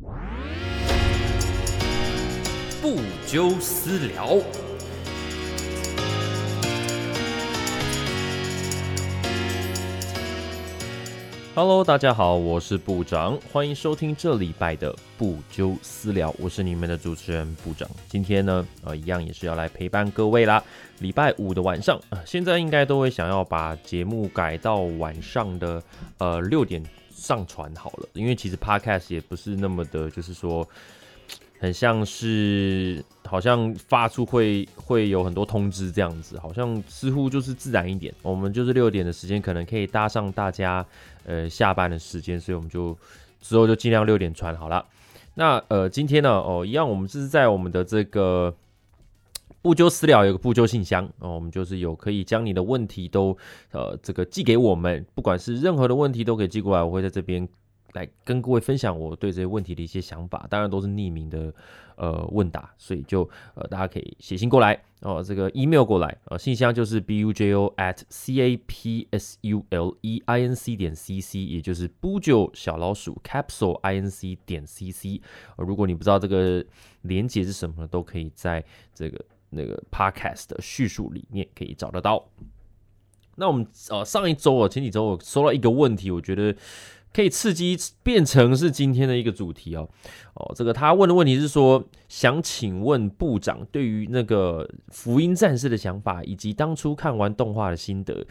不纠私聊。Hello，大家好，我是部长，欢迎收听这礼拜的不纠私聊，我是你们的主持人部长。今天呢，呃，一样也是要来陪伴各位啦。礼拜五的晚上，现在应该都会想要把节目改到晚上的呃六点上传好了，因为其实 Podcast 也不是那么的，就是说。很像是，好像发出会会有很多通知这样子，好像似乎就是自然一点。我们就是六点的时间，可能可以搭上大家呃下班的时间，所以我们就之后就尽量六点传好了。那呃今天呢哦一样，我们是在我们的这个不纠私聊有个不纠信箱哦，我们就是有可以将你的问题都呃这个寄给我们，不管是任何的问题都可以寄过来，我会在这边。来跟各位分享我对这些问题的一些想法，当然都是匿名的呃问答，所以就呃大家可以写信过来哦，这个 email 过来，呃信箱就是 b u j o at c a p s u l e i n c 点 c c，也就是不就小老鼠 capsule i n c 点 c c。呃，如果你不知道这个连接是什么，都可以在这个那个 podcast 的叙述里面可以找得到。那我们呃上一周啊，前几周我收到一个问题，我觉得。可以刺激变成是今天的一个主题哦哦，这个他问的问题是说，想请问部长对于那个福音战士的想法，以及当初看完动画的心得。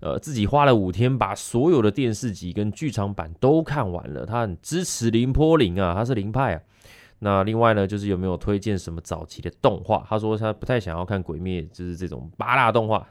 呃，自己花了五天把所有的电视集跟剧场版都看完了，他很支持林坡林啊，他是林派啊。那另外呢，就是有没有推荐什么早期的动画？他说他不太想要看鬼灭，就是这种八大动画。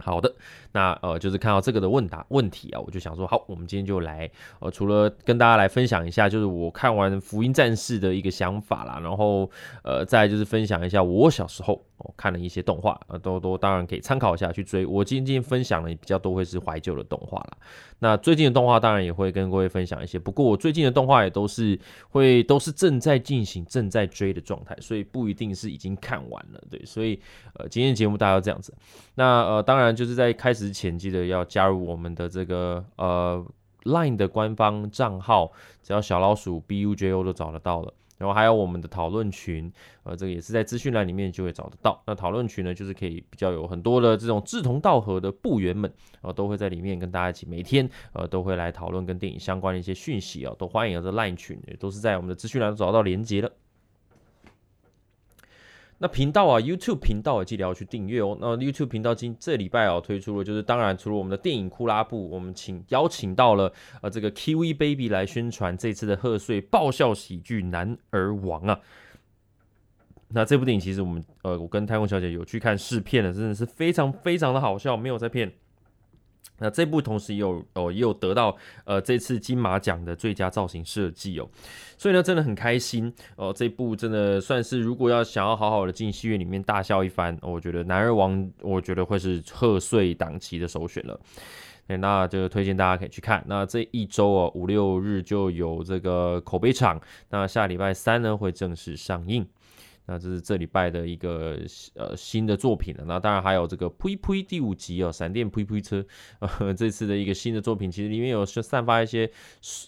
好的。那呃，就是看到这个的问答问题啊，我就想说，好，我们今天就来呃，除了跟大家来分享一下，就是我看完《福音战士》的一个想法啦，然后呃，再就是分享一下我小时候看了一些动画啊，都都当然可以参考一下去追。我今天分享的比较多会是怀旧的动画啦。那最近的动画当然也会跟各位分享一些，不过我最近的动画也都是会都是正在进行、正在追的状态，所以不一定是已经看完了。对，所以呃，今天节目大概这样子。那呃，当然就是在开始。前记得要加入我们的这个呃 Line 的官方账号，只要小老鼠 BUJO 都找得到了。然后还有我们的讨论群，呃，这个也是在资讯栏里面就会找得到。那讨论群呢，就是可以比较有很多的这种志同道合的部员们，呃，都会在里面跟大家一起每天呃都会来讨论跟电影相关的一些讯息啊，都欢迎这 Line 群，也都是在我们的资讯栏找到连接的。那频道啊，YouTube 频道也记得要去订阅哦。那 YouTube 频道今这礼拜哦推出了，就是当然除了我们的电影库拉布，我们请邀请到了呃这个 Kiwi Baby 来宣传这次的贺岁爆笑喜剧《男儿王》啊。那这部电影其实我们呃我跟太空小姐有去看试片的，真的是非常非常的好笑，没有在骗。那这部同时也有哦，也有得到呃这次金马奖的最佳造型设计哦，所以呢真的很开心哦。这部真的算是如果要想要好好的进戏院里面大笑一番，我觉得《男儿王》我觉得会是贺岁档期的首选了。那就推荐大家可以去看。那这一周哦五六日就有这个口碑场，那下礼拜三呢会正式上映。那这是这礼拜的一个呃新的作品了，那当然还有这个《呸呸》第五集哦，闪电呸呸车，呃，这次的一个新的作品，其实里面有是散发一些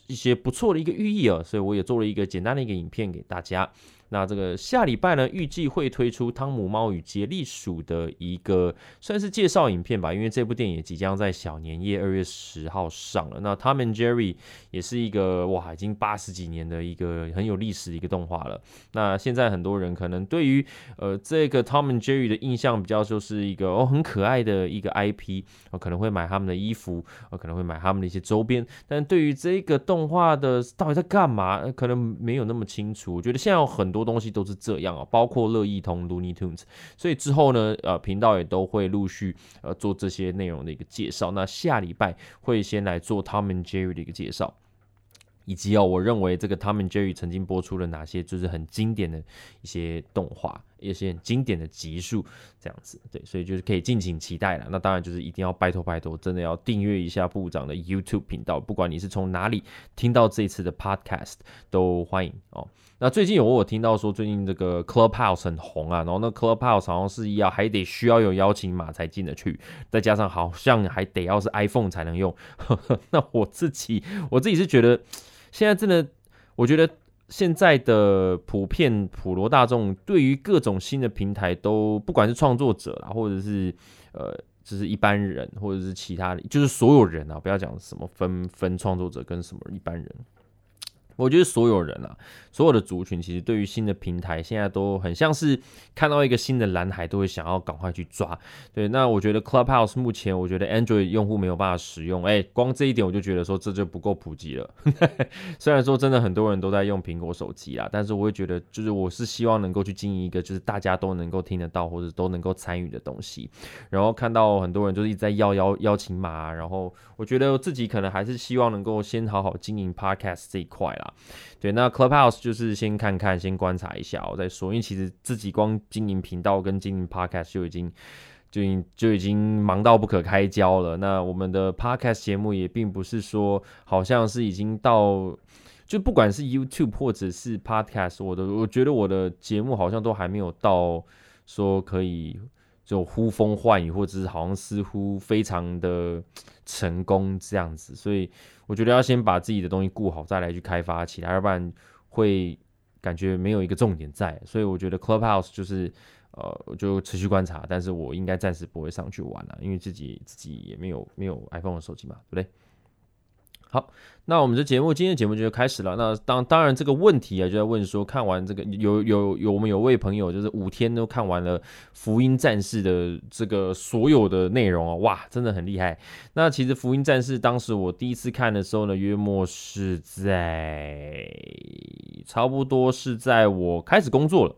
一些不错的一个寓意哦，所以我也做了一个简单的一个影片给大家。那这个下礼拜呢，预计会推出《汤姆猫与杰利鼠》的一个算是介绍影片吧，因为这部电影也即将在小年夜二月十号上了。那 Tom and Jerry 也是一个哇，已经八十几年的一个很有历史的一个动画了。那现在很多人可能对于呃这个 Tom and Jerry 的印象比较就是一个哦很可爱的一个 IP，我可能会买他们的衣服，我可能会买他们的一些周边。但对于这个动画的到底在干嘛，可能没有那么清楚。我觉得现在有很多。东西都是这样啊，包括乐意通 Looney Tunes，所以之后呢，呃，频道也都会陆续呃做这些内容的一个介绍。那下礼拜会先来做 Tom and Jerry 的一个介绍，以及哦，我认为这个 Tom and Jerry 曾经播出了哪些就是很经典的一些动画。一些很经典的集数，这样子，对，所以就是可以敬请期待了。那当然就是一定要拜托拜托，真的要订阅一下部长的 YouTube 频道，不管你是从哪里听到这次的 Podcast，都欢迎哦。那最近有我听到说，最近这个 Clubhouse 很红啊，然后那 Clubhouse 好像是要还得需要有邀请码才进得去，再加上好像还得要是 iPhone 才能用。那我自己我自己是觉得现在真的。我觉得现在的普遍普罗大众对于各种新的平台都不管是创作者啦，或者是呃，就是一般人，或者是其他的，就是所有人啊，不要讲什么分分创作者跟什么一般人。我觉得所有人啊，所有的族群，其实对于新的平台，现在都很像是看到一个新的蓝海，都会想要赶快去抓。对，那我觉得 Clubhouse 目前，我觉得 Android 用户没有办法使用，哎，光这一点我就觉得说这就不够普及了。虽然说真的很多人都在用苹果手机啊，但是我会觉得，就是我是希望能够去经营一个，就是大家都能够听得到或者都能够参与的东西。然后看到很多人就是一直在要邀邀请码，然后我觉得自己可能还是希望能够先好好经营 Podcast 这一块。对，那 Clubhouse 就是先看看，先观察一下，我再说。因为其实自己光经营频道跟经营 Podcast 就已经就已就已经忙到不可开交了。那我们的 Podcast 节目也并不是说好像是已经到，就不管是 YouTube 或者是 Podcast，我的我觉得我的节目好像都还没有到说可以。就呼风唤雨，或者是好像似乎非常的成功这样子，所以我觉得要先把自己的东西顾好，再来去开发其他，要不然会感觉没有一个重点在。所以我觉得 Clubhouse 就是呃，就持续观察，但是我应该暂时不会上去玩了，因为自己自己也没有没有 iPhone 的手机嘛，对不对？好，那我们这节目今天节目就开始了。那当当然这个问题啊，就在问说，看完这个有有有我们有位朋友就是五天都看完了《福音战士》的这个所有的内容啊，哇，真的很厉害。那其实《福音战士》当时我第一次看的时候呢，约莫是在差不多是在我开始工作了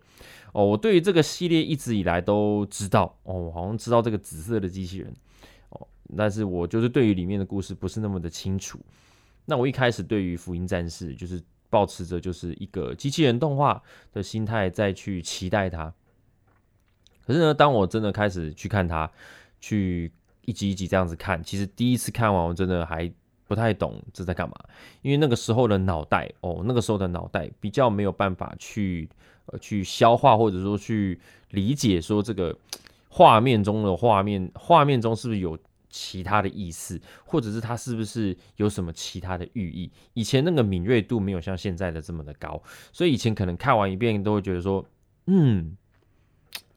哦。我对于这个系列一直以来都知道哦，好像知道这个紫色的机器人哦，但是我就是对于里面的故事不是那么的清楚。那我一开始对于福音战士就是保持着就是一个机器人动画的心态再去期待它，可是呢，当我真的开始去看它，去一集一集这样子看，其实第一次看完我真的还不太懂这在干嘛，因为那个时候的脑袋哦，那个时候的脑袋比较没有办法去呃去消化或者说去理解说这个画面中的画面画面中是不是有。其他的意思，或者是它是不是有什么其他的寓意？以前那个敏锐度没有像现在的这么的高，所以以前可能看完一遍都会觉得说，嗯，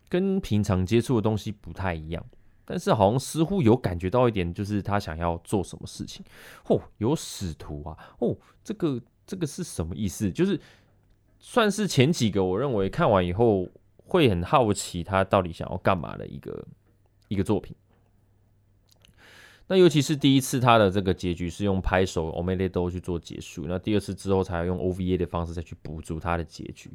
跟平常接触的东西不太一样。但是好像似乎有感觉到一点，就是他想要做什么事情。哦，有使徒啊！哦，这个这个是什么意思？就是算是前几个，我认为看完以后会很好奇他到底想要干嘛的一个一个作品。那尤其是第一次，他的这个结局是用拍手 o m e d o 去做结束。那第二次之后，才用 OVA 的方式再去补足他的结局。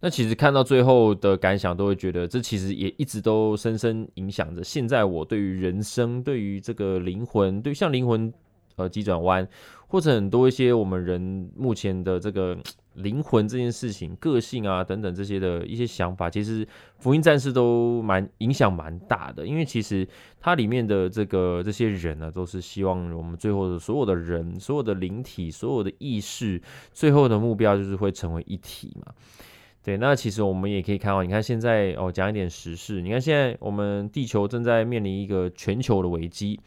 那其实看到最后的感想，都会觉得这其实也一直都深深影响着现在我对于人生、对于这个灵魂、对像灵魂呃急转弯，或者很多一些我们人目前的这个。灵魂这件事情、个性啊等等这些的一些想法，其实福音战士都蛮影响蛮大的。因为其实它里面的这个这些人呢，都是希望我们最后的所有的人、所有的灵体、所有的意识，最后的目标就是会成为一体嘛。对，那其实我们也可以看到，你看现在哦，讲一点时事，你看现在我们地球正在面临一个全球的危机，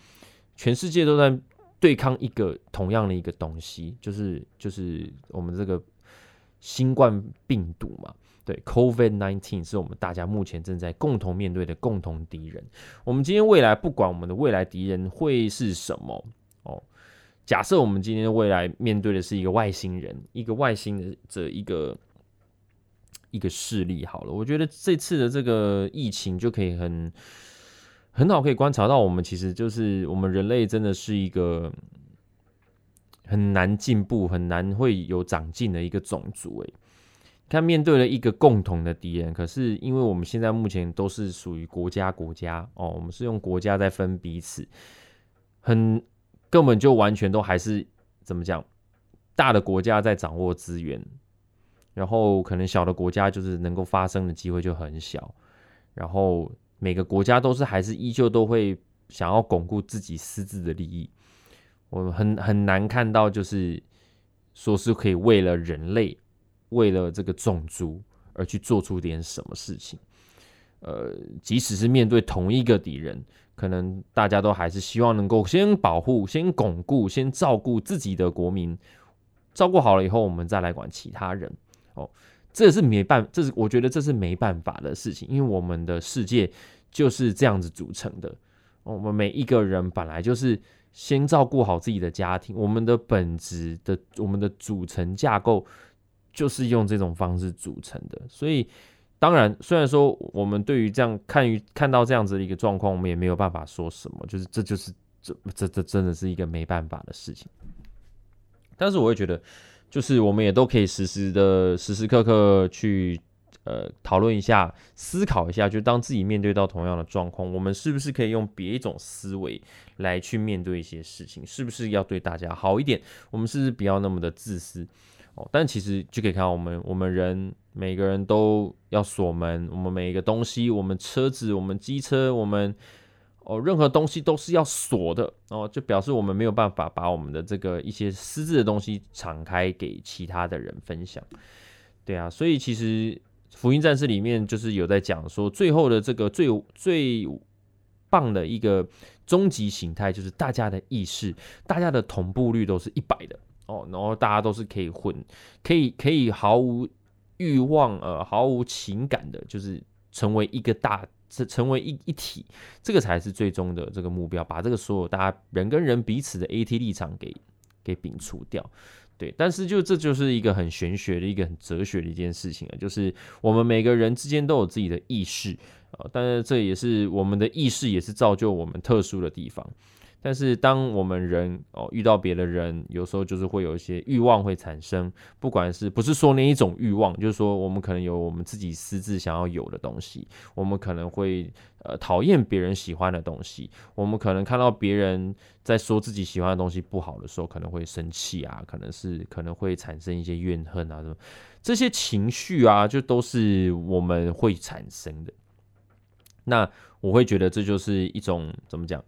全世界都在对抗一个同样的一个东西，就是就是我们这个。新冠病毒嘛，对，Covid nineteen 是我们大家目前正在共同面对的共同敌人。我们今天未来不管我们的未来敌人会是什么哦，假设我们今天未来面对的是一个外星人，一个外星的这一个一个势力，好了，我觉得这次的这个疫情就可以很很好可以观察到，我们其实就是我们人类真的是一个。很难进步，很难会有长进的一个种族。诶，看面对了一个共同的敌人，可是因为我们现在目前都是属于国家国家哦，我们是用国家在分彼此，很根本就完全都还是怎么讲？大的国家在掌握资源，然后可能小的国家就是能够发生的机会就很小，然后每个国家都是还是依旧都会想要巩固自己私自的利益。我们很很难看到，就是说是可以为了人类，为了这个种族而去做出点什么事情。呃，即使是面对同一个敌人，可能大家都还是希望能够先保护、先巩固、先照顾自己的国民，照顾好了以后，我们再来管其他人。哦，这是没办，这是我觉得这是没办法的事情，因为我们的世界就是这样子组成的。我们每一个人本来就是先照顾好自己的家庭，我们的本质的我们的组成架构就是用这种方式组成的。所以，当然，虽然说我们对于这样看于看到这样子的一个状况，我们也没有办法说什么，就是这就是这这这真的是一个没办法的事情。但是我会觉得，就是我们也都可以时时的时时刻刻去呃讨论一下、思考一下，就当自己面对到同样的状况，我们是不是可以用别一种思维来去面对一些事情？是不是要对大家好一点？我们是不是不要那么的自私哦？但其实就可以看到，我们我们人每个人都要锁门，我们每一个东西，我们车子、我们机车、我们。哦，任何东西都是要锁的哦，就表示我们没有办法把我们的这个一些私自的东西敞开给其他的人分享。对啊，所以其实福音战士里面就是有在讲说，最后的这个最最棒的一个终极形态，就是大家的意识、大家的同步率都是一百的哦，然后大家都是可以混，可以可以毫无欲望呃毫无情感的，就是成为一个大。是成为一一体，这个才是最终的这个目标，把这个所有大家人跟人彼此的 AT 立场给给摒除掉，对。但是就这就是一个很玄学的一个很哲学的一件事情啊，就是我们每个人之间都有自己的意识啊，但是这也是我们的意识也是造就我们特殊的地方。但是，当我们人哦遇到别的人，有时候就是会有一些欲望会产生，不管是不是说那一种欲望，就是说我们可能有我们自己私自想要有的东西，我们可能会呃讨厌别人喜欢的东西，我们可能看到别人在说自己喜欢的东西不好的时候，可能会生气啊，可能是可能会产生一些怨恨啊什么，这些情绪啊，就都是我们会产生的。那我会觉得这就是一种怎么讲？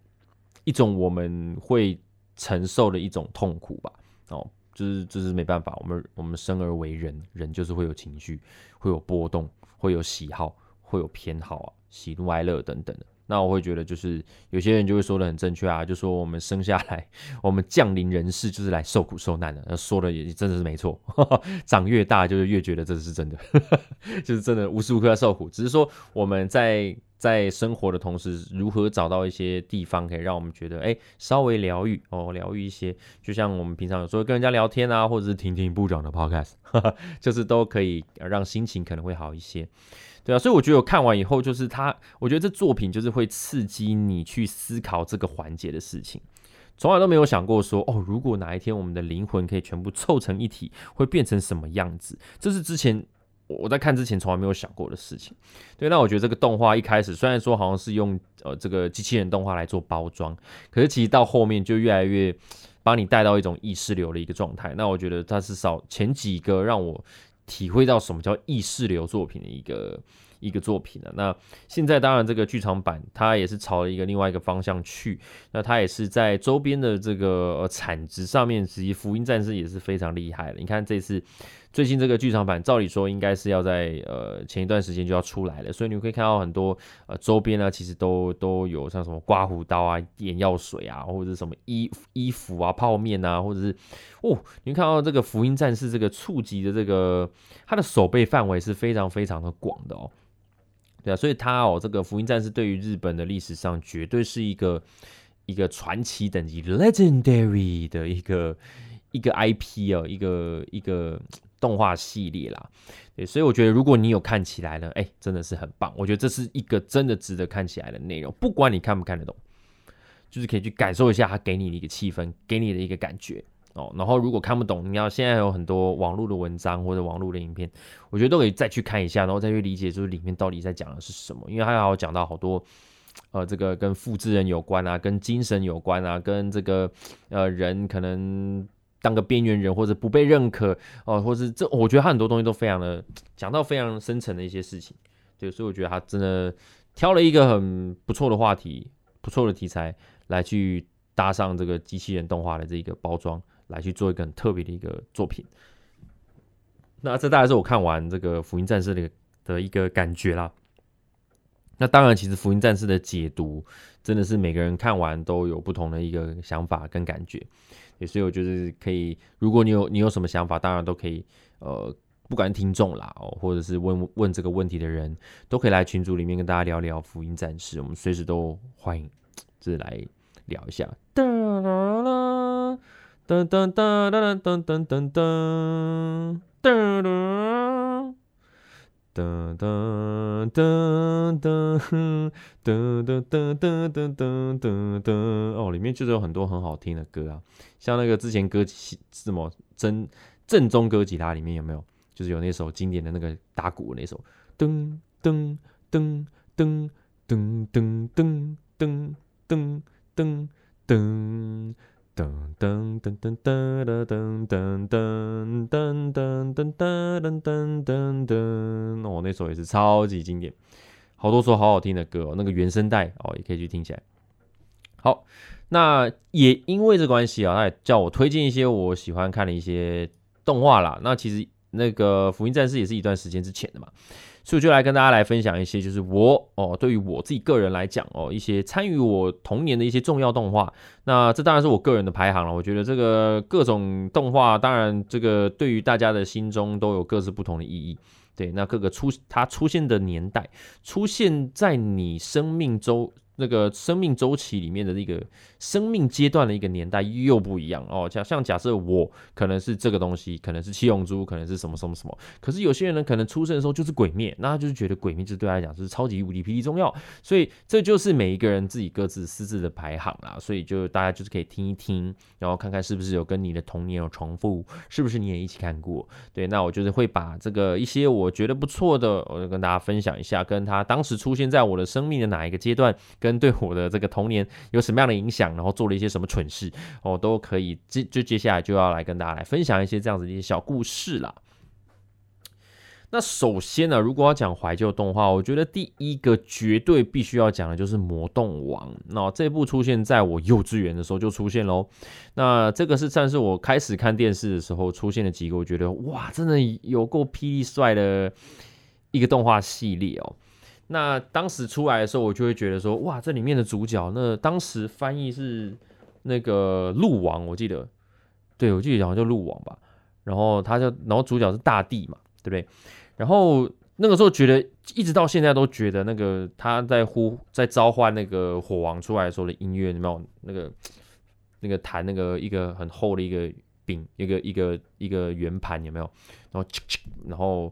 一种我们会承受的一种痛苦吧，哦，就是就是没办法，我们我们生而为人，人就是会有情绪，会有波动，会有喜好，会有偏好啊，喜怒哀乐等等的。那我会觉得，就是有些人就会说的很正确啊，就说我们生下来，我们降临人世就是来受苦受难的。说的也真的是没错，长越大就是越觉得这是真的，就是真的无时无刻在受苦。只是说我们在在生活的同时，如何找到一些地方可以让我们觉得，哎，稍微疗愈哦，疗愈一些。就像我们平常有时候跟人家聊天啊，或者是听听部长的 podcast，就是都可以让心情可能会好一些。对啊，所以我觉得我看完以后，就是他，我觉得这作品就是会刺激你去思考这个环节的事情，从来都没有想过说，哦，如果哪一天我们的灵魂可以全部凑成一体，会变成什么样子？这是之前我在看之前从来没有想过的事情。对，那我觉得这个动画一开始虽然说好像是用呃这个机器人动画来做包装，可是其实到后面就越来越把你带到一种意识流的一个状态。那我觉得它是少前几个让我。体会到什么叫意识流作品的一个一个作品了。那现在当然这个剧场版它也是朝了一个另外一个方向去。那它也是在周边的这个产值上面，其实福音战士也是非常厉害的。你看这次。最近这个剧场版，照理说应该是要在呃前一段时间就要出来了，所以你可以看到很多呃周边呢，其实都都有像什么刮胡刀啊、眼药水啊，或者什么衣衣服啊、泡面啊，或者是哦，你看到这个福音战士这个触及的这个它的手背范围是非常非常的广的哦，对啊，所以它哦这个福音战士对于日本的历史上绝对是一个一个传奇等级 legendary 的一个一个 IP 哦，一个一个。动画系列啦，对，所以我觉得如果你有看起来呢，哎，真的是很棒。我觉得这是一个真的值得看起来的内容，不管你看不看得懂，就是可以去感受一下它给你的一个气氛，给你的一个感觉哦。然后如果看不懂，你要现在有很多网络的文章或者网络的影片，我觉得都可以再去看一下，然后再去理解，就是里面到底在讲的是什么。因为还有讲到好多，呃，这个跟复制人有关啊，跟精神有关啊，跟这个呃人可能。当个边缘人或者不被认可哦，或是这，我觉得他很多东西都非常的讲到非常深层的一些事情，对，所以我觉得他真的挑了一个很不错的话题，不错的题材来去搭上这个机器人动画的这个包装，来去做一个很特别的一个作品。那这大概是我看完这个福音战士的的一个感觉啦。那当然，其实《福音战士》的解读真的是每个人看完都有不同的一个想法跟感觉，所以我就是可以，如果你有你有什么想法，当然都可以，呃，不管听众啦，哦，或者是问问这个问题的人，都可以来群组里面跟大家聊聊《福音战士》，我们随时都欢迎，这来聊一下。噔噔噔噔噔噔噔噔噔噔。噔噔噔噔噔噔噔噔噔噔噔哦，里面就是有很多很好听的歌啊，像那个之前歌什么真正宗歌吉他里面有没有？就是有那首经典的那个打鼓那首噔噔噔噔噔噔噔噔噔噔噔。噔噔噔噔噔噔噔噔噔噔噔噔噔噔噔，哦，那首也是超级经典，好多首好好听的歌哦，那个原声带哦，也可以去听起来。好，那也因为这关系啊，他也叫我推荐一些我喜欢看的一些动画啦。那其实那个《福音战士》也是一段时间之前的嘛。所以就来跟大家来分享一些，就是我哦，对于我自己个人来讲哦，一些参与我童年的一些重要动画。那这当然是我个人的排行了。我觉得这个各种动画，当然这个对于大家的心中都有各自不同的意义。对，那各个出它出现的年代，出现在你生命中。那个生命周期里面的那个生命阶段的一个年代又不一样哦，像像假设我可能是这个东西，可能是七龙珠，可能是什么什么什么，可是有些人呢，可能出生的时候就是鬼灭，那他就是觉得鬼灭就对他来讲就是超级无敌霹雳重要，所以这就是每一个人自己各自私自的排行啦，所以就大家就是可以听一听，然后看看是不是有跟你的童年有重复，是不是你也一起看过？对，那我就是会把这个一些我觉得不错的，我就跟大家分享一下，跟他当时出现在我的生命的哪一个阶段跟。对我的这个童年有什么样的影响？然后做了一些什么蠢事哦，都可以。接就接下来就要来跟大家来分享一些这样子的一些小故事啦。那首先呢，如果要讲怀旧动画，我觉得第一个绝对必须要讲的就是《魔动王》。那这部出现在我幼稚园的时候就出现喽。那这个是算是我开始看电视的时候出现的几个，我觉得哇，真的有够霹雳帅的一个动画系列哦。那当时出来的时候，我就会觉得说，哇，这里面的主角，那当时翻译是那个鹿王，我记得，对我记得好像叫鹿王吧。然后他就，然后主角是大地嘛，对不对？然后那个时候觉得，一直到现在都觉得，那个他在呼，在召唤那个火王出来的时候的音乐，有没有那个那个弹那个一个很厚的一个饼，一个一个一个圆盘，有没有？然后，然后。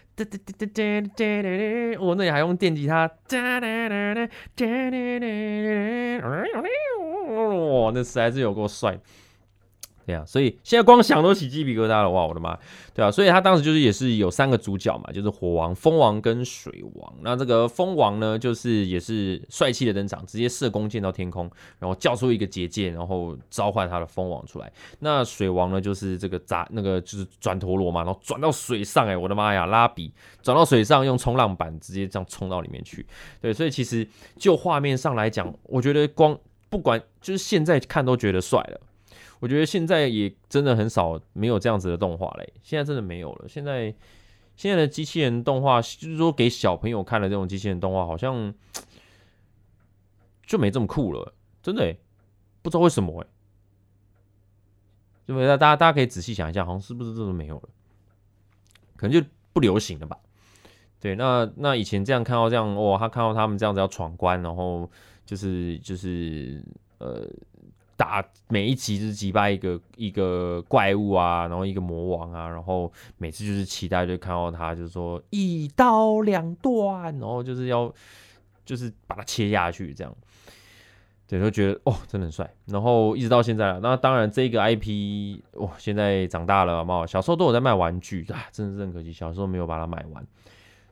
我那里还用电吉他，哇，那实在是有够帅。对啊，所以现在光想都起鸡皮疙瘩了哇！我的妈，对啊，所以他当时就是也是有三个主角嘛，就是火王、风王跟水王。那这个风王呢，就是也是帅气的登场，直接射弓箭到天空，然后叫出一个结界，然后召唤他的风王出来。那水王呢，就是这个砸那个就是转陀螺嘛，然后转到水上，哎，我的妈呀，拉比转到水上，用冲浪板直接这样冲到里面去。对，所以其实就画面上来讲，我觉得光不管就是现在看都觉得帅了。我觉得现在也真的很少没有这样子的动画嘞，现在真的没有了。现在现在的机器人动画，就是说给小朋友看的这种机器人动画，好像就没这么酷了，真的不知道为什么哎。因为大家大家可以仔细想一下，好像是不是真的没有了？可能就不流行了吧？对，那那以前这样看到这样，哇，他看到他们这样子要闯关，然后就是就是呃。打每一集就是击败一个一个怪物啊，然后一个魔王啊，然后每次就是期待就看到他，就是说一刀两断，然后就是要就是把它切下去这样，对，就觉得哦，真的很帅。然后一直到现在了，那当然这个 IP 哇，现在长大了，好不好？小时候都有在卖玩具啊，真的是很可惜，小时候没有把它买完。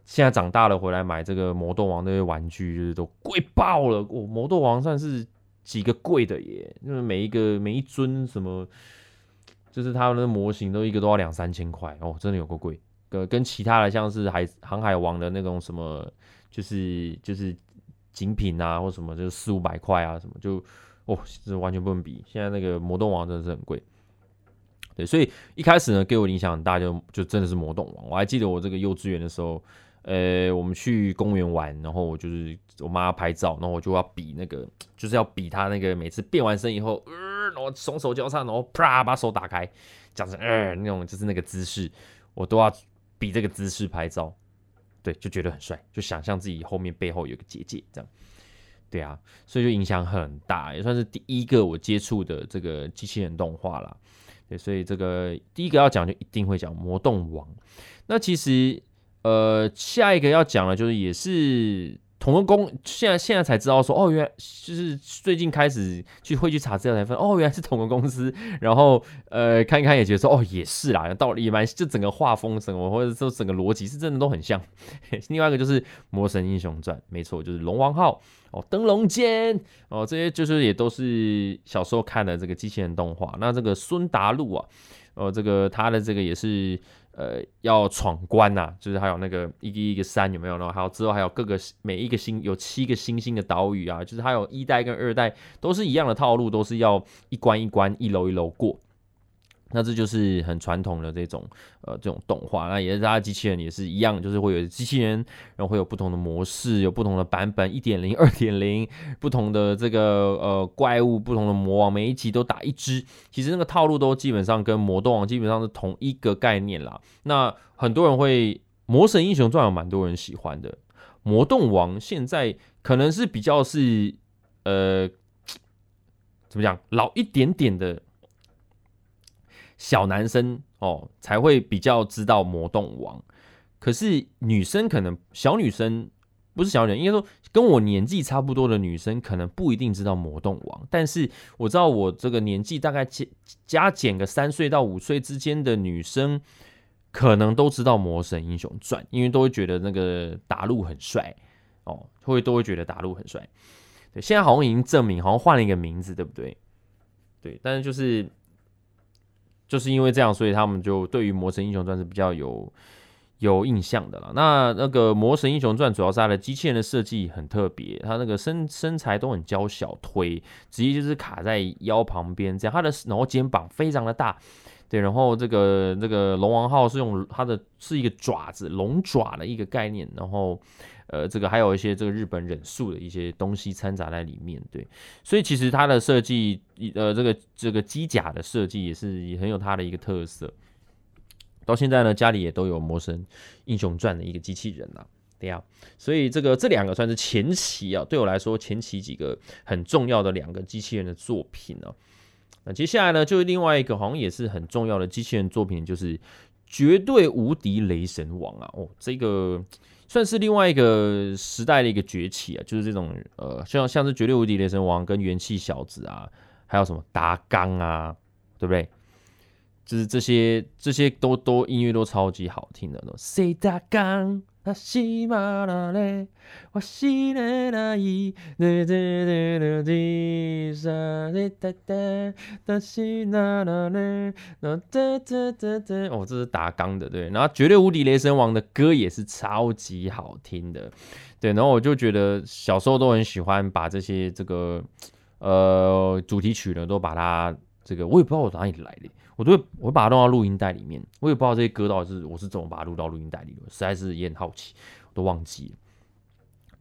现在长大了回来买这个魔斗王那些玩具，就是都贵爆了。哦，魔斗王算是几个贵的耶，就是每一个每一尊什么，就是他们的模型都一个都要两三千块哦，真的有够贵。跟跟其他的像是海航海王的那种什么，就是就是精品啊或什么，就是四五百块啊什么，就哦，这完全不能比。现在那个魔动王真的是很贵，对，所以一开始呢给我影响很大，就就真的是魔动王。我还记得我这个幼稚园的时候，呃，我们去公园玩，然后我就是我妈拍照，然后我就要比那个，就是要比他那个每次变完身以后，呃，然后双手交叉，然后啪把手打开，这样子，呃，那种就是那个姿势，我都要。比这个姿势拍照，对，就觉得很帅，就想象自己后面背后有个结界，这样，对啊，所以就影响很大，也算是第一个我接触的这个机器人动画啦。对，所以这个第一个要讲就一定会讲魔动王。那其实呃，下一个要讲的，就是也是。同个公现在现在才知道说哦，原来就是最近开始去会去查资料才发现哦，原来是同个公司。然后呃，看一看也觉得说哦，也是啦，道理也蛮，就整个画风什么或者说整个逻辑是真的都很像。另外一个就是《魔神英雄传》，没错，就是龙王号哦，灯笼剑哦，这些就是也都是小时候看的这个机器人动画。那这个孙达路啊，哦，这个他的这个也是。呃，要闯关呐，就是还有那个一个一个山有没有然后？还有之后还有各个每一个星有七个星星的岛屿啊，就是还有一代跟二代都是一样的套路，都是要一关一关、一楼一楼过。那这就是很传统的这种呃这种动画，那也是大家机器人也是一样，就是会有机器人，然后会有不同的模式，有不同的版本，一点零、二点零，不同的这个呃怪物，不同的魔王，每一集都打一只，其实那个套路都基本上跟魔动王基本上是同一个概念啦。那很多人会《魔神英雄传》有蛮多人喜欢的，魔动王现在可能是比较是呃 怎么讲老一点点的。小男生哦才会比较知道魔动王，可是女生可能小女生不是小女生，应该说跟我年纪差不多的女生可能不一定知道魔动王，但是我知道我这个年纪大概加加减个三岁到五岁之间的女生，可能都知道魔神英雄传，因为都会觉得那个达路很帅哦，会都会觉得达路很帅。对，现在好像已经证明，好像换了一个名字，对不对？对，但是就是。就是因为这样，所以他们就对于《魔神英雄传》是比较有有印象的了。那那个《魔神英雄传》主要是它的机器人的设计很特别，它那个身身材都很娇小，腿直接就是卡在腰旁边，这样它的然后肩膀非常的大，对，然后这个这个龙王号是用它的是一个爪子龙爪的一个概念，然后。呃，这个还有一些这个日本忍术的一些东西掺杂在里面，对，所以其实它的设计，呃，这个这个机甲的设计也是也很有它的一个特色。到现在呢，家里也都有《魔神英雄传》的一个机器人了，对呀。所以这个这两个算是前期啊，对我来说前期几个很重要的两个机器人的作品呢。那接下来呢，就是另外一个好像也是很重要的机器人作品，就是绝对无敌雷神王啊！哦，这个。算是另外一个时代的一个崛起啊，就是这种呃，像像是绝对无敌雷神王跟元气小子啊，还有什么达纲啊，对不对？就是这些这些都都音乐都超级好听的，谁达纲？我喜马拉嘞，我喜嘞那伊，嘞嘞嘞嘞嘞，啥嘞哒哒，我喜那那嘞，那哒哒哒哒。哦，这是打钢的，对。然后绝对无敌雷神王的歌也是超级好听的，对。然后我就觉得小时候都很喜欢把这些这个呃主题曲呢，都把它这个，我也不知道我哪里来的。我都会，我把它弄到录音带里面。我也不知道这些歌到底是我是怎么把它录到录音带里的，实在是也很好奇，我都忘记了。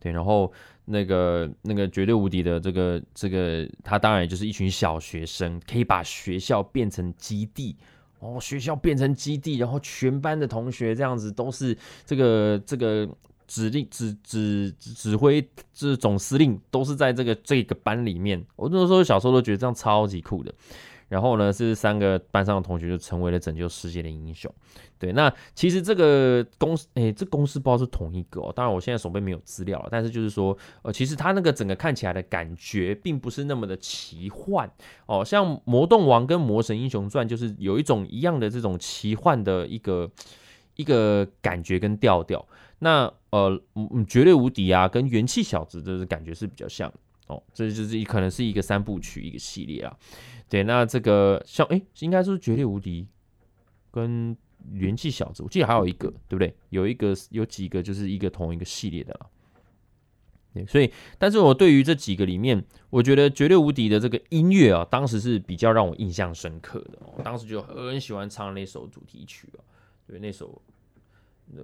对，然后那个那个绝对无敌的这个这个，他当然也就是一群小学生，可以把学校变成基地哦，学校变成基地，然后全班的同学这样子都是这个这个指令指指指挥，这总司令都是在这个这个班里面。我那时候小时候都觉得这样超级酷的。然后呢，是三个班上的同学就成为了拯救世界的英雄。对，那其实这个公司，哎，这公司包是同一个哦。当然，我现在手边没有资料了，但是就是说，呃，其实它那个整个看起来的感觉，并不是那么的奇幻哦。像《魔动王》跟《魔神英雄传》，就是有一种一样的这种奇幻的一个一个感觉跟调调。那呃，嗯，绝对无敌啊，跟元气小子的感觉是比较像哦。这就是一可能是一个三部曲一个系列啊。对，那这个像哎，应该是绝对无敌跟元气小子，我记得还有一个，对不对？有一个有几个就是一个同一个系列的了。对，所以，但是我对于这几个里面，我觉得绝对无敌的这个音乐啊，当时是比较让我印象深刻的。我当时就很喜欢唱那首主题曲啊，对，那首呃。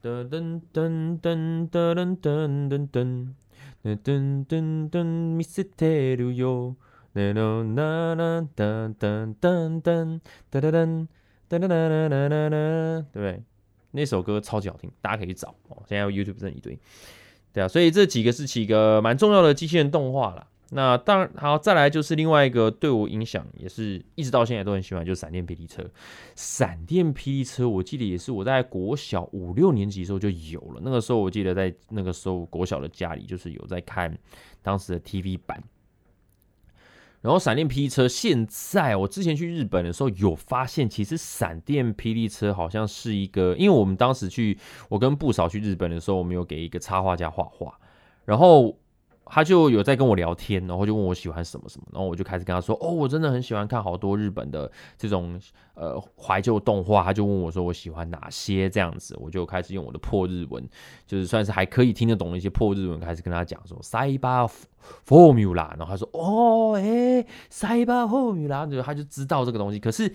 噔噔噔噔噔噔噔噔那噔噔噔，Miss Taylor，那那那那噔噔噔噔噔噔噔噔噔噔噔噔噔，对不对？那首歌超级好听，大家可以去找哦。现在 YouTube 真一堆，对啊，所以这几个是几个蛮重要的机器人动画了。那当然好，再来就是另外一个对我影响也是一直到现在都很喜欢，就是闪电霹雳车。闪电霹雳车，我记得也是我在国小五六年级的时候就有了。那个时候我记得在那个时候国小的家里就是有在看当时的 TV 版。然后闪电霹雳车，现在我之前去日本的时候有发现，其实闪电霹雳车好像是一个，因为我们当时去，我跟不少去日本的时候，我们有给一个插画家画画，然后。他就有在跟我聊天，然后就问我喜欢什么什么，然后我就开始跟他说：“哦，我真的很喜欢看好多日本的这种呃怀旧动画。”他就问我说：“我喜欢哪些？”这样子，我就开始用我的破日文，就是算是还可以听得懂的一些破日文，开始跟他讲说：“塞巴 formula。”然后他说：“哦，哎，塞巴 formula。”就他就知道这个东西。可是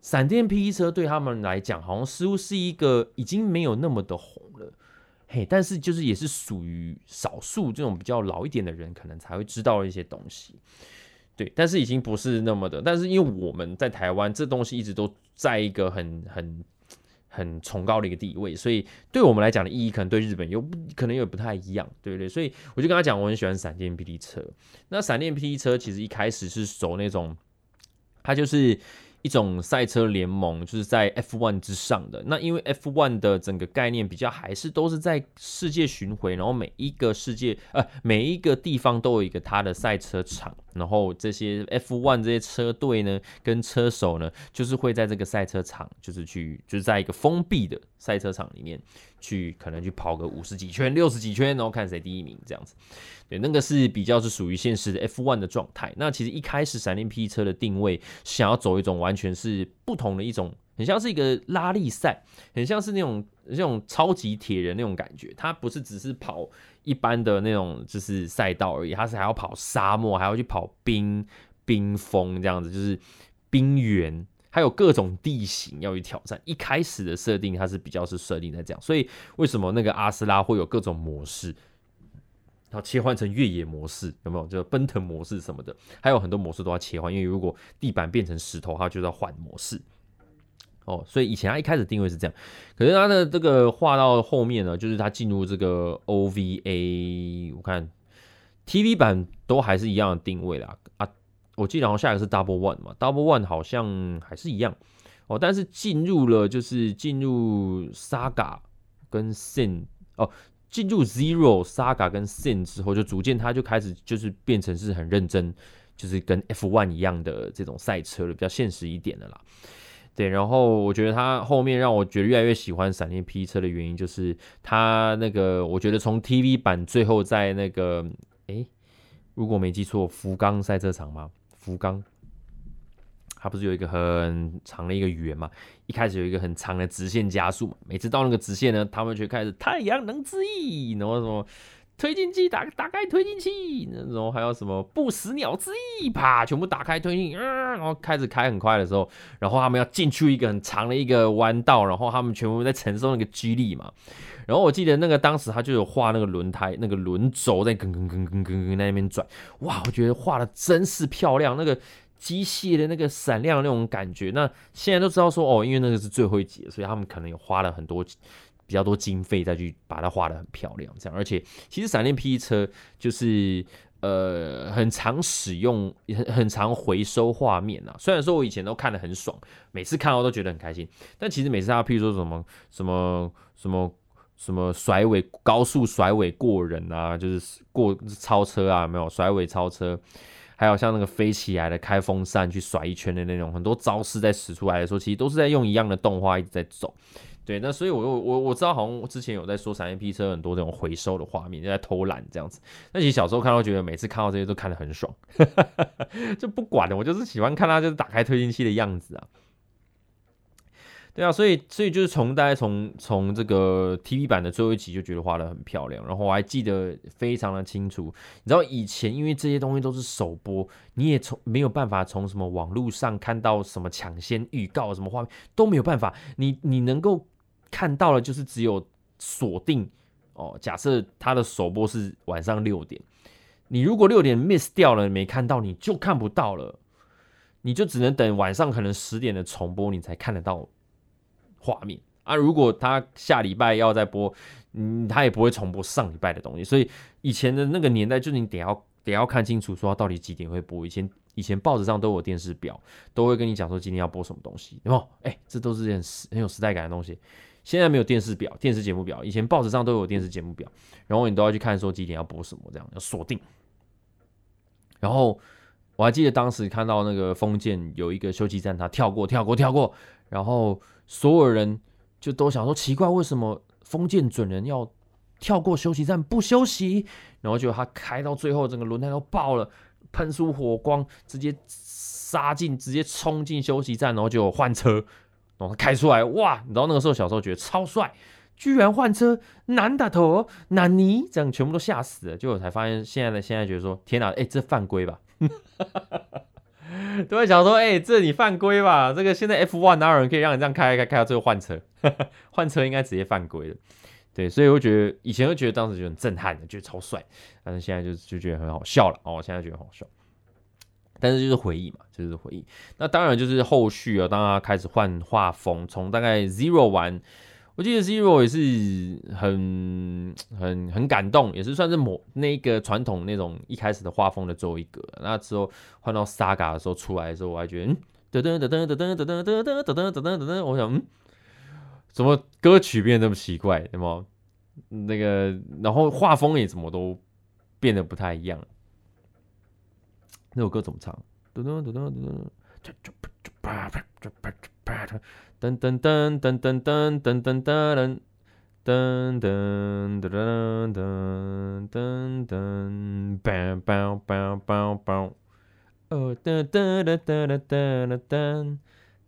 闪电霹雳车对他们来讲，好像似乎是一个已经没有那么的红了。嘿，但是就是也是属于少数这种比较老一点的人，可能才会知道一些东西，对。但是已经不是那么的，但是因为我们在台湾，这东西一直都在一个很很很崇高的一个地位，所以对我们来讲的意义，可能对日本又可能又不太一样，对不对？所以我就跟他讲，我很喜欢闪电霹雳车。那闪电霹雳车其实一开始是走那种，它就是。一种赛车联盟就是在 F1 之上的。那，因为 F1 的整个概念比较还是都是在世界巡回，然后每一个世界呃每一个地方都有一个它的赛车场，然后这些 F1 这些车队呢跟车手呢，就是会在这个赛车场，就是去就是在一个封闭的赛车场里面。去可能去跑个五十几圈、六十几圈，然后看谁第一名这样子。对，那个是比较是属于现实的 F1 的状态。那其实一开始闪电 P 车的定位想要走一种完全是不同的一种，很像是一个拉力赛，很像是那种那种超级铁人那种感觉。它不是只是跑一般的那种就是赛道而已，它是还要跑沙漠，还要去跑冰冰峰这样子，就是冰原，还有各种地形要去挑战。一开始的设定它是比较是设定在这样，所以为什么那个阿斯拉会有各种模式？然后切换成越野模式，有没有？就奔腾模式什么的，还有很多模式都要切换。因为如果地板变成石头，它就要换模式。哦，所以以前它一开始定位是这样，可是它的这个画到后面呢，就是它进入这个 OVA，我看 TV 版都还是一样的定位啦。啊。我记得好像下一个是 Double One 嘛，Double One 好像还是一样哦，但是进入了就是进入 Saga 跟 Sin 哦。进入 Zero Saga 跟 Sin 之后，就逐渐它就开始就是变成是很认真，就是跟 F One 一样的这种赛车了，比较现实一点的啦。对，然后我觉得它后面让我觉得越来越喜欢闪电 P 车的原因，就是它那个我觉得从 TV 版最后在那个诶，如果没记错，福冈赛车场吗？福冈。它不是有一个很长的一个圆嘛？一开始有一个很长的直线加速嘛，每次到那个直线呢，他们就开始太阳能之翼，然后什么推进器打打开推进器，然后还有什么不死鸟之翼，啪，全部打开推进啊，然后开始开很快的时候，然后他们要进去一个很长的一个弯道，然后他们全部在承受那个激力嘛。然后我记得那个当时他就有画那个轮胎，那个轮轴在跟跟跟跟跟跟在那边转，哇，我觉得画的真是漂亮，那个。机械的那个闪亮那种感觉，那现在都知道说哦，因为那个是最后一集，所以他们可能有花了很多比较多经费再去把它画的很漂亮，这样。而且其实闪电霹雳车就是呃很常使用，很很常回收画面啊。虽然说我以前都看得很爽，每次看到都觉得很开心，但其实每次他譬如说什么什么什么什么甩尾高速甩尾过人啊，就是过超车啊，没有甩尾超车。还有像那个飞起来的开风扇去甩一圈的那种，很多招式在使出来的时候，其实都是在用一样的动画一直在走。对，那所以我我我知道，好像我之前有在说闪电 P 车很多这种回收的画面，就在偷懒这样子。那其实小时候看到，觉得每次看到这些都看得很爽，就不管了，我就是喜欢看他就是打开推进器的样子啊。对啊，所以所以就是从大概从从这个 TV 版的最后一集就觉得画的很漂亮，然后我还记得非常的清楚。你知道以前因为这些东西都是首播，你也从没有办法从什么网络上看到什么抢先预告什么画面都没有办法，你你能够看到了就是只有锁定哦。假设它的首播是晚上六点，你如果六点 miss 掉了没看到，你就看不到了，你就只能等晚上可能十点的重播，你才看得到。画面啊，如果他下礼拜要再播，嗯，他也不会重播上礼拜的东西。所以以前的那个年代，就是你得要得要看清楚，说到底几点会播。以前以前报纸上都有电视表，都会跟你讲说今天要播什么东西，对吗？哎，这都是件很有时代感的东西。现在没有电视表、电视节目表，以前报纸上都有电视节目表，然后你都要去看说几点要播什么，这样要锁定。然后我还记得当时看到那个封建有一个休息站，他跳过、跳过、跳过，然后。所有人就都想说奇怪，为什么封建准人要跳过休息站不休息？然后就他开到最后，整个轮胎都爆了，喷出火光，直接杀进，直接冲进休息站，然后就换车，然后开出来，哇！你知道那个时候小时候觉得超帅，居然换车，难打头，难尼，这样全部都吓死了。结果才发现，现在的现在觉得说，天哪，哎，这犯规吧？都会想说，哎，这你犯规吧？这个现在 F1 哪有人可以让你这样开开开到最后换车？换车应该直接犯规了。对，所以我觉得以前会觉得当时就很震撼的，觉得超帅，但是现在就就觉得很好笑了哦。现在觉得好笑，但是就是回忆嘛，就是回忆。那当然就是后续啊，当他开始换画风，从大概 Zero 玩。我记得 Zero 也是很 很很感动，也是算是某那个传统那种一开始的画风的最后一个。那之后换到 Saga 的时候出来的时候，我还觉得，嗯，噔噔噔噔噔噔噔噔噔噔噔噔噔噔，我想，嗯，怎么歌曲变得那么奇怪，对吗？那个，然后画风也怎么都变得不太一样。那首歌怎么唱？噔噔噔噔噔。噔噔噔噔噔噔噔噔噔噔噔噔噔噔噔噔，bang bang bang bang bang，哦噔噔噔噔噔噔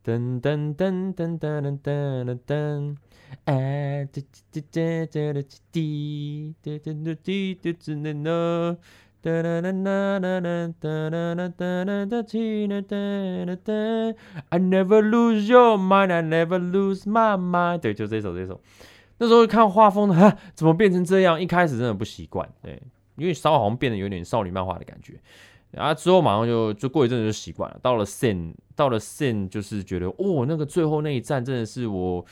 噔噔噔噔噔噔噔噔，哎滴滴滴滴滴滴滴滴滴滴滴滴滴。哒哒 i never lose your mind i never lose my mind 对就这首这首那时候看画风哈怎么变成这样一开始真的不习惯对因为稍微好像变得有点少女漫画的感觉然后之后马上就就过一阵子就习惯了到了 sin 到了 sin 就是觉得哦那个最后那一站真的是我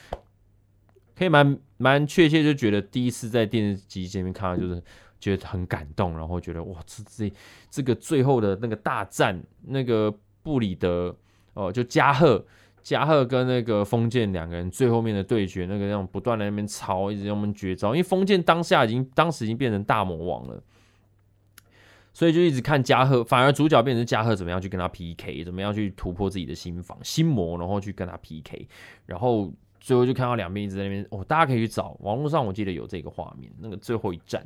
可以蛮蛮确切就觉得第一次在电视机前面看到就是觉得很感动，然后觉得哇，这这这个最后的那个大战，那个布里德哦，就加贺加贺跟那个封建两个人最后面的对决，那个样不断的那边吵，一直用我们绝招，因为封建当下已经当时已经变成大魔王了，所以就一直看加贺，反而主角变成加贺怎么样去跟他 PK，怎么样去突破自己的心防心魔，然后去跟他 PK，然后最后就看到两边一直在那边哦，大家可以去找网络上，我记得有这个画面，那个最后一战。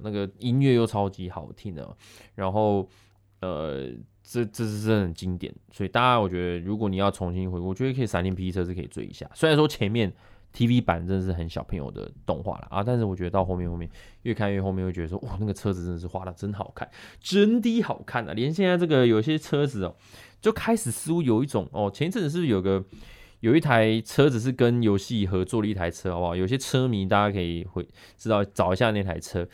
那个音乐又超级好听的，然后呃，这这是真的很经典，所以大家我觉得，如果你要重新回顾，我觉得可以《闪电霹车》是可以追一下。虽然说前面 TV 版真的是很小朋友的动画了啊，但是我觉得到后面后面越看越后面会觉得说，哇，那个车子真的是画的真好看，真的好看啊！连现在这个有些车子哦，就开始似乎有一种哦，前一阵子是有个有一台车子是跟游戏合作的一台车，好不好？有些车迷大家可以会知道找一下那台车。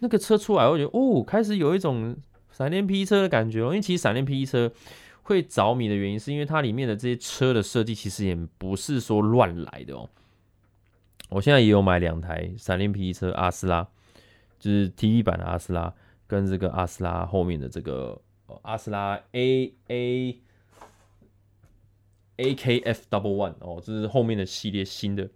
那个车出来，我觉得哦，开始有一种闪电霹车的感觉哦。因为其实闪电霹车会着迷的原因，是因为它里面的这些车的设计其实也不是说乱来的哦。我现在也有买两台闪电霹车阿斯拉，就是 TV 版的阿斯拉，跟这个阿斯拉后面的这个阿斯拉 A A A K F Double One 哦，这是后面的系列新的。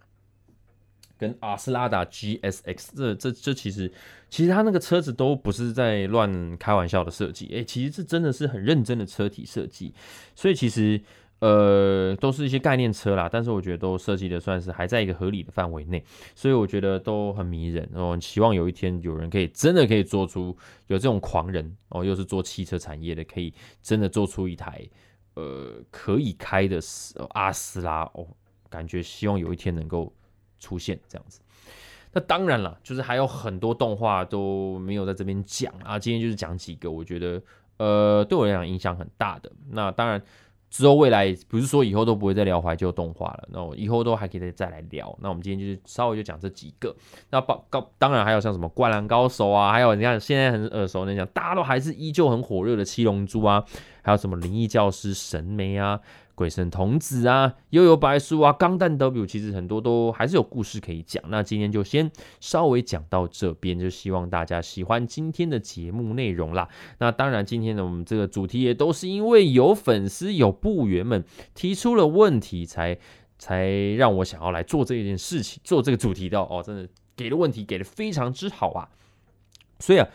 跟阿斯拉达 GSX，这这这其实其实它那个车子都不是在乱开玩笑的设计，诶，其实这真的是很认真的车体设计，所以其实呃，都是一些概念车啦，但是我觉得都设计的算是还在一个合理的范围内，所以我觉得都很迷人。哦希望有一天有人可以真的可以做出有这种狂人哦，又是做汽车产业的，可以真的做出一台呃可以开的斯阿斯拉哦，感觉希望有一天能够出现这样子。那当然了，就是还有很多动画都没有在这边讲啊，今天就是讲几个，我觉得呃对我来讲影响很大的。那当然。之后未来不是说以后都不会再聊怀旧动画了，那我以后都还可以再再来聊。那我们今天就是稍微就讲这几个。那报告当然还有像什么灌篮高手啊，还有你看现在很耳熟能详，大家都还是依旧很火热的七龙珠啊，还有什么灵异教师神眉啊。鬼神童子啊，悠悠白书啊，钢弹 W，其实很多都还是有故事可以讲。那今天就先稍微讲到这边，就希望大家喜欢今天的节目内容啦。那当然，今天的我们这个主题也都是因为有粉丝有部员们提出了问题，才才让我想要来做这件事情，做这个主题的哦。真的给的问题给的非常之好啊，所以啊。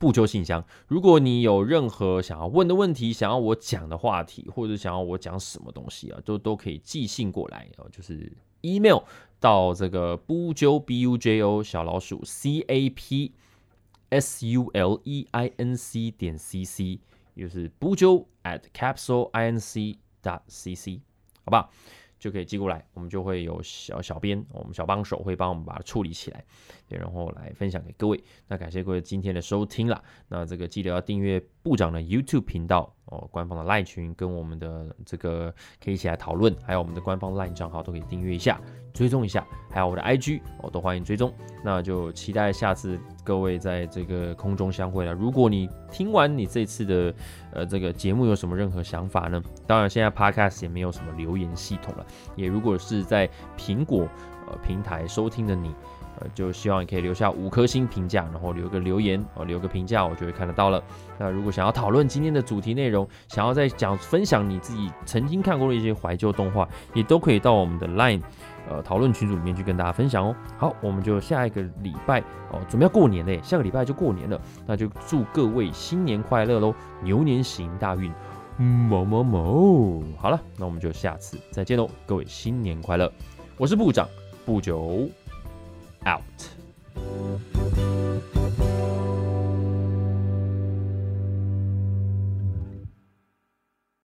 不揪信箱，如果你有任何想要问的问题，想要我讲的话题，或者想要我讲什么东西啊，都都可以寄信过来哦，就是 email 到这个不揪 b u j o 小老鼠 c a p s u l e i n c 点 c c，就是不揪 at capsule i n c dot c c，好吧？就可以寄过来，我们就会有小小编，我们小帮手会帮我们把它处理起来，对，然后来分享给各位。那感谢各位今天的收听啦，那这个记得要订阅部长的 YouTube 频道哦，官方的 LINE 群跟我们的这个可以一起来讨论，还有我们的官方 LINE 账号都可以订阅一下，追踪一下，还有我的 IG 哦，都欢迎追踪。那就期待下次各位在这个空中相会了。如果你听完你这次的呃这个节目有什么任何想法呢？当然现在 Podcast 也没有什么留言系统了，也如果是在苹果呃平台收听的你，就希望你可以留下五颗星评价，然后留个留言哦，留个评价我就会看得到了。那如果想要讨论今天的主题内容，想要再讲分享你自己曾经看过的一些怀旧动画，也都可以到我们的 Line。呃，讨论群组里面去跟大家分享哦。好，我们就下一个礼拜哦，准备要过年嘞，下个礼拜就过年了，那就祝各位新年快乐喽，牛年行大运，某某某。好了，那我们就下次再见喽，各位新年快乐，我是部长不久 out.